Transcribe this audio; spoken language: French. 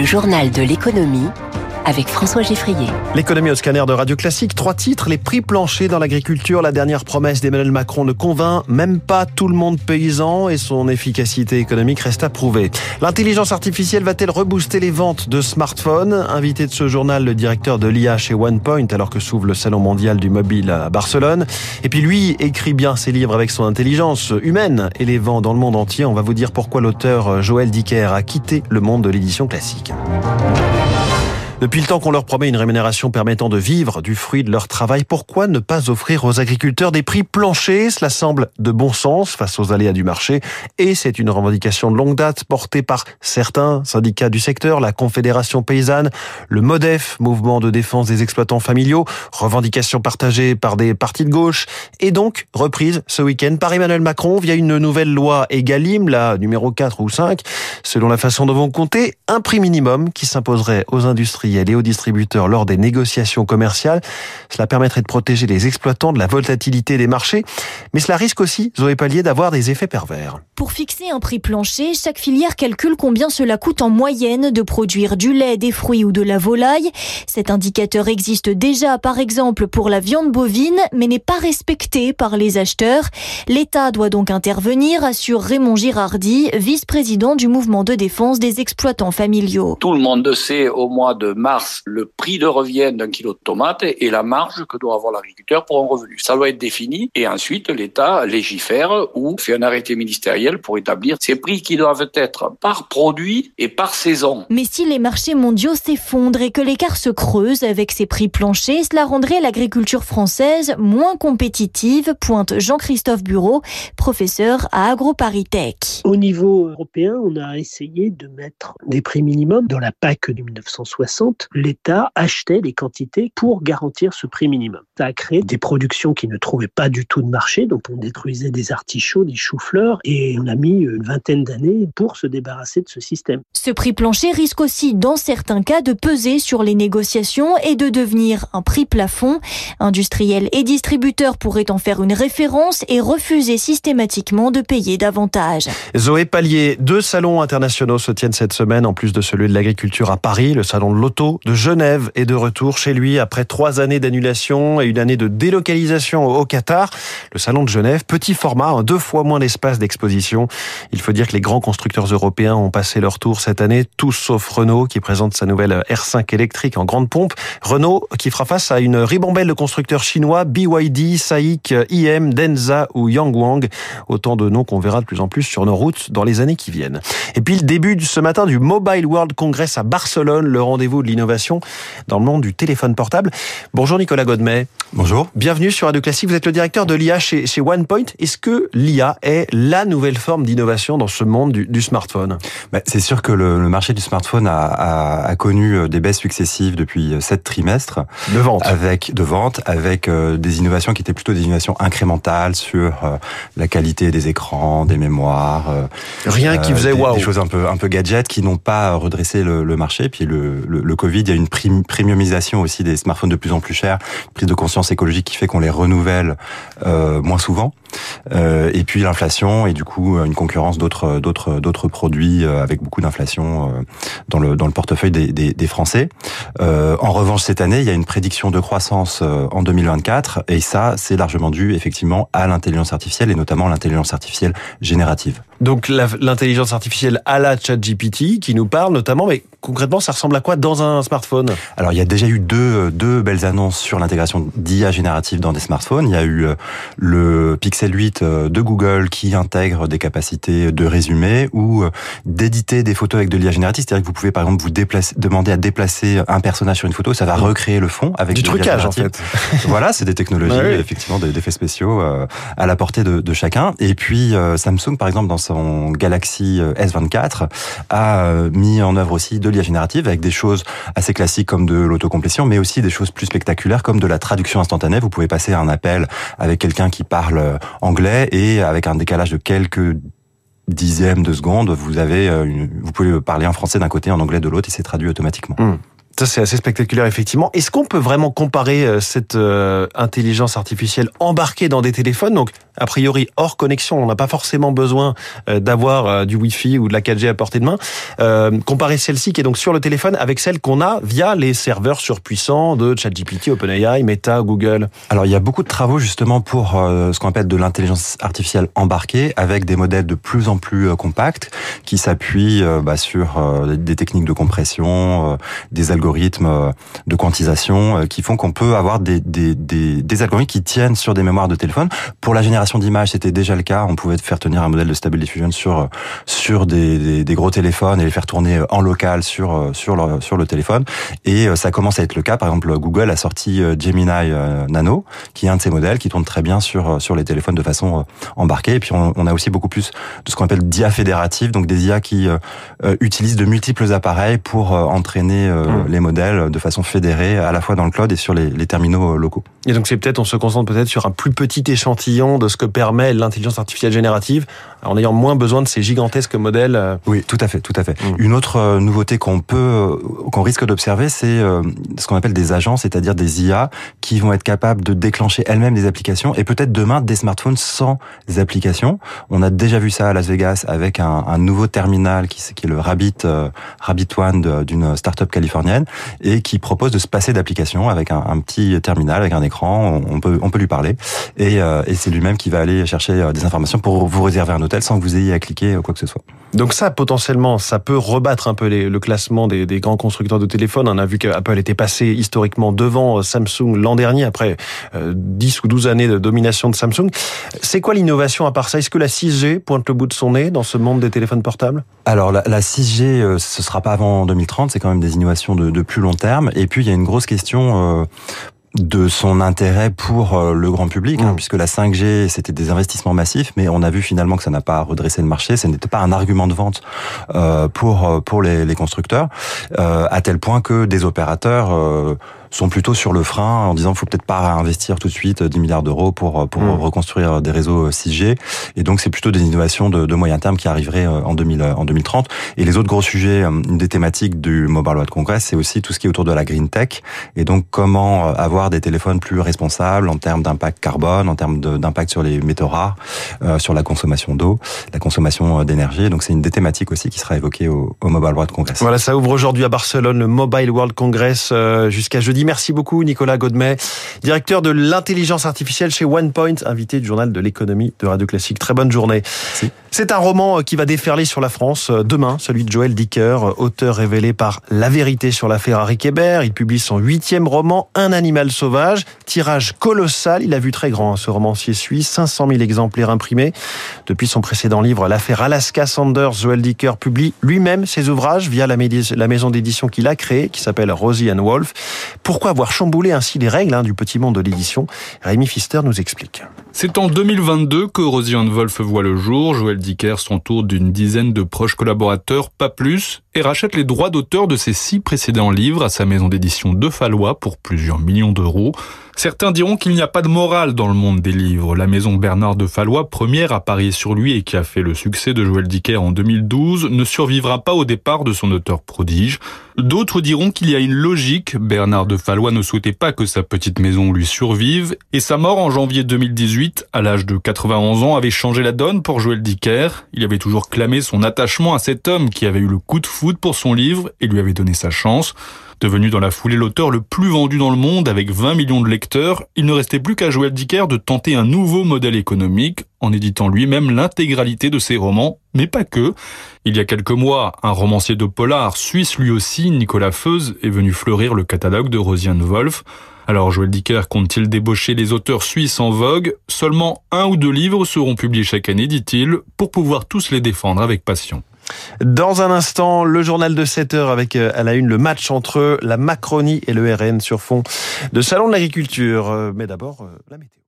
Le journal de l'économie avec François Geffrier. L'économie au scanner de Radio Classique, trois titres, les prix planchers dans l'agriculture, la dernière promesse d'Emmanuel Macron ne convainc même pas tout le monde paysan et son efficacité économique reste à prouver. L'intelligence artificielle va-t-elle rebooster les ventes de smartphones? Invité de ce journal, le directeur de l'IA chez OnePoint alors que s'ouvre le salon mondial du mobile à Barcelone. Et puis lui écrit bien ses livres avec son intelligence humaine et les vend dans le monde entier. On va vous dire pourquoi l'auteur Joël Dicker a quitté le monde de l'édition classique. Depuis le temps qu'on leur promet une rémunération permettant de vivre du fruit de leur travail, pourquoi ne pas offrir aux agriculteurs des prix planchers? Cela semble de bon sens face aux aléas du marché. Et c'est une revendication de longue date portée par certains syndicats du secteur, la Confédération paysanne, le MODEF, mouvement de défense des exploitants familiaux, revendication partagée par des partis de gauche et donc reprise ce week-end par Emmanuel Macron via une nouvelle loi Egalim, la numéro 4 ou 5, selon la façon dont vous comptez, un prix minimum qui s'imposerait aux industries et aux distributeurs lors des négociations commerciales. Cela permettrait de protéger les exploitants de la volatilité des marchés, mais cela risque aussi, Zoé Pallier, d'avoir des effets pervers. Pour fixer un prix plancher, chaque filière calcule combien cela coûte en moyenne de produire du lait, des fruits ou de la volaille. Cet indicateur existe déjà, par exemple, pour la viande bovine, mais n'est pas respecté par les acheteurs. L'État doit donc intervenir, assure Raymond Girardi, vice-président du mouvement de défense des exploitants familiaux. Tout le monde sait au mois de mars le prix de revient d'un kilo de tomates et la marge que doit avoir l'agriculteur pour un revenu. Ça doit être défini et ensuite l'État légifère ou fait un arrêté ministériel pour établir ces prix qui doivent être par produit et par saison. Mais si les marchés mondiaux s'effondrent et que l'écart se creuse avec ces prix planchers, cela rendrait l'agriculture française moins compétitive, pointe Jean-Christophe Bureau, professeur à AgroParisTech. Au niveau européen, on a essayé de mettre des prix minimums dans la PAC de 1960 l'État achetait des quantités pour garantir ce prix minimum. Ça a créé des productions qui ne trouvaient pas du tout de marché, donc on détruisait des artichauts, des choux-fleurs, et on a mis une vingtaine d'années pour se débarrasser de ce système. Ce prix plancher risque aussi, dans certains cas, de peser sur les négociations et de devenir un prix plafond. Industriels et distributeurs pourraient en faire une référence et refuser systématiquement de payer davantage. Zoé Pallier, deux salons internationaux se tiennent cette semaine, en plus de celui de l'agriculture à Paris, le salon de l'auto de Genève est de retour chez lui après trois années d'annulation et une année de délocalisation au Qatar. Le salon de Genève, petit format, deux fois moins d'espace d'exposition. Il faut dire que les grands constructeurs européens ont passé leur tour cette année, tous sauf Renault qui présente sa nouvelle R5 électrique en grande pompe. Renault qui fera face à une ribambelle de constructeurs chinois, BYD, SAIC, IM, Denza ou Yangwang. Autant de noms qu'on verra de plus en plus sur nos routes dans les années qui viennent. Et puis le début de ce matin du Mobile World Congress à Barcelone, le rendez-vous de l'innovation dans le monde du téléphone portable. Bonjour Nicolas Godmet. Bonjour. Bienvenue sur Radio Classique. Vous êtes le directeur de l'IA chez, chez OnePoint. Est-ce que l'IA est la nouvelle forme d'innovation dans ce monde du, du smartphone? Bah, C'est sûr que le, le, marché du smartphone a, a, a, connu euh, des baisses successives depuis euh, sept trimestres. De vente. Avec, de vente, avec euh, des innovations qui étaient plutôt des innovations incrémentales sur la qualité des écrans, des mémoires. Rien qui faisait waouh. Des choses un peu, un peu gadgets qui n'ont pas redressé le, le marché. Puis le, le, le Covid, il y a une premiumisation aussi des smartphones de plus en plus chers, une prise de conscience écologique qui fait qu'on les renouvelle euh, moins souvent. Euh, et puis l'inflation et du coup une concurrence d'autres d'autres d'autres produits euh, avec beaucoup d'inflation euh, dans le dans le portefeuille des, des, des Français. Euh, en revanche, cette année, il y a une prédiction de croissance en 2024 et ça, c'est largement dû effectivement à l'intelligence artificielle et notamment l'intelligence artificielle générative. Donc l'intelligence artificielle à la ChatGPT qui nous parle notamment, mais concrètement, ça ressemble à quoi dans un smartphone? Alors, il y a déjà eu deux, deux belles annonces sur l'intégration d'IA générative dans des smartphones. Il y a eu le Pixel 8 de Google qui intègre des capacités de résumé ou d'éditer des photos avec de l'IA générative. C'est-à-dire que vous pouvez, par exemple, vous déplacer, demander à déplacer un personnage sur une photo, ça va recréer le fond avec du trucage, en fait. voilà, c'est des technologies, oui. effectivement, d'effets spéciaux à la portée de, de chacun. Et puis, Samsung, par exemple, dans son Galaxy S24 a mis en œuvre aussi de l'IA générative avec des choses assez classiques comme de l'autocomplétion, mais aussi des choses plus spectaculaires comme de la traduction instantanée. Vous pouvez passer un appel avec quelqu'un qui parle anglais et avec un décalage de quelques dixièmes de seconde, vous avez, une, vous pouvez parler en français d'un côté, en anglais de l'autre, et c'est traduit automatiquement. Mmh. Ça, c'est assez spectaculaire, effectivement. Est-ce qu'on peut vraiment comparer cette euh, intelligence artificielle embarquée dans des téléphones, donc a priori hors connexion. On n'a pas forcément besoin euh, d'avoir euh, du Wi-Fi ou de la 4G à portée de main. Euh, comparer celle-ci qui est donc sur le téléphone avec celle qu'on a via les serveurs surpuissants de ChatGPT, OpenAI, Meta, Google. Alors il y a beaucoup de travaux justement pour ce qu'on appelle de l'intelligence artificielle embarquée avec des modèles de plus en plus compacts qui s'appuient bah, sur des techniques de compression, des algorithmes de quantisation qui font qu'on peut avoir des, algorithmes qui tiennent sur des mémoires de téléphone. Pour la génération d'images, c'était déjà le cas. On pouvait faire tenir un modèle de Stable Diffusion sur sur des, des, gros téléphones et les faire tourner en local sur sur le, sur le téléphone. Et euh, ça commence à être le cas. Par exemple, Google a sorti euh, Gemini euh, Nano, qui est un de ces modèles qui tourne très bien sur sur les téléphones de façon embarquée. Et puis on, on a aussi beaucoup plus de ce qu'on appelle d'IA fédérative, donc des IA qui utilisent de multiples appareils pour entraîner mmh. les modèles de façon fédérée, à la fois dans le cloud et sur les, les terminaux locaux. Et donc c'est peut-être, on se concentre peut-être sur un plus petit échantillon de ce que permet l'intelligence artificielle générative, en ayant moins besoin de ces gigantesques modèles. Euh. Oui, tout à fait, tout à fait. Mm. Une autre euh, nouveauté qu'on peut, euh, qu'on risque d'observer, c'est ce qu'on appelle des agents, c'est-à-dire des IA qui vont être capables de déclencher elles-mêmes des applications et peut-être demain des smartphones sans applications. On a déjà vu ça à Las Vegas avec un, un nouveau terminal qui, qui est le Rabbit Rabbit One d'une start-up californienne et qui propose de se passer d'applications avec un, un, petit terminal avec un écran. On peut on peut lui parler et, et c'est lui-même qui va aller chercher des informations pour vous réserver un hôtel sans que vous ayez à cliquer quoi que ce soit. Donc ça, potentiellement, ça peut rebattre un peu le classement des, grands constructeurs de téléphones. On a vu qu'Apple était passé historiquement devant euh, Samsung l'an dernier, après 10 euh, ou 12 années de domination de Samsung. C'est quoi l'innovation à part ça? Est-ce que la 6G pointe le bout de son nez dans ce monde des téléphones portables? Alors la, 6G, euh, ce sera pas avant 2030, c'est quand même des innovations de, plus long terme. Et puis il y a une grosse question de son intérêt pour euh, le grand public, hein, mm. puisque la 5G, c'était des investissements massifs, mais on a vu finalement que ça n'a pas redressé le marché, ce n'était pas un argument de vente euh, pour euh, pour les, les constructeurs, à tel point que des opérateurs sont plutôt sur le frein en disant faut peut-être pas investir tout de suite 10 milliards d'euros pour pour mm. reconstruire des réseaux 6G. Et donc c'est plutôt des innovations de, de, moyen terme qui arriveraient en 2000 en 2030. Et les autres gros sujets, une des thématiques du Mobile World Congress, c'est aussi tout ce qui est autour de la green tech et donc comment avoir des téléphones plus responsables en termes d'impact carbone, en termes d'impact sur les métaux rares, euh, sur la consommation d'eau, la consommation d'énergie. Donc c'est une des thématiques aussi qui sera évoquée au, au Mobile World Congress. Voilà, ça ouvre aujourd'hui à Barcelone le Mobile World Congress euh, jusqu'à jeudi. Merci beaucoup Nicolas Godmet, directeur de l'intelligence artificielle chez OnePoint, invité du journal de l'économie de Radio Classique. Très bonne journée. C'est un roman euh, qui va déferler sur la France euh, demain, celui de Joël Dicker, euh, auteur révélé par La Vérité sur l'affaire Harry Kéber. Il publie son huitième roman, Un animal sauvage. Tirage colossal, il a vu très grand, hein, ce romancier suisse, 500 000 exemplaires imprimés. Depuis son précédent livre, l'affaire Alaska Sanders, Joël Dicker publie lui-même ses ouvrages via la, maison d'édition qu'il a créée, qui s'appelle Rosie and Wolf. Pourquoi avoir chamboulé ainsi les règles hein, du petit monde de l'édition? Rémi Pfister nous explique. C'est en 2022 que Rosie and Wolf voit le jour. Joël Dicker s'entoure d'une dizaine de proches collaborateurs, pas plus, et rachète les droits d'auteur de ses six précédents livres à sa maison d'édition de Fallois pour plusieurs millions d'euros. Certains diront qu'il n'y a pas de morale dans le monde des livres. La maison Bernard de Fallois, première à parier sur lui et qui a fait le succès de Joël Dicker en 2012, ne survivra pas au départ de son auteur prodige. D'autres diront qu'il y a une logique. Bernard de Fallois ne souhaitait pas que sa petite maison lui survive et sa mort en janvier 2018, à l'âge de 91 ans, avait changé la donne pour Joël Dicker. Il avait toujours clamé son attachement à cet homme qui avait eu le coup de foudre pour son livre et lui avait donné sa chance. Devenu dans la foulée l'auteur le plus vendu dans le monde avec 20 millions de lecteurs, il ne restait plus qu'à Joël Dicker de tenter un nouveau modèle économique en éditant lui-même l'intégralité de ses romans, mais pas que. Il y a quelques mois, un romancier de polar suisse lui aussi, Nicolas Feuz, est venu fleurir le catalogue de Rosian Wolf. Alors Joël Dicker compte-t-il débaucher les auteurs suisses en vogue? Seulement un ou deux livres seront publiés chaque année, dit-il, pour pouvoir tous les défendre avec passion. Dans un instant, le journal de 7 heures avec euh, à la une le match entre la Macronie et le RN sur fond de Salon de l'agriculture. Euh, mais d'abord, euh, la météo.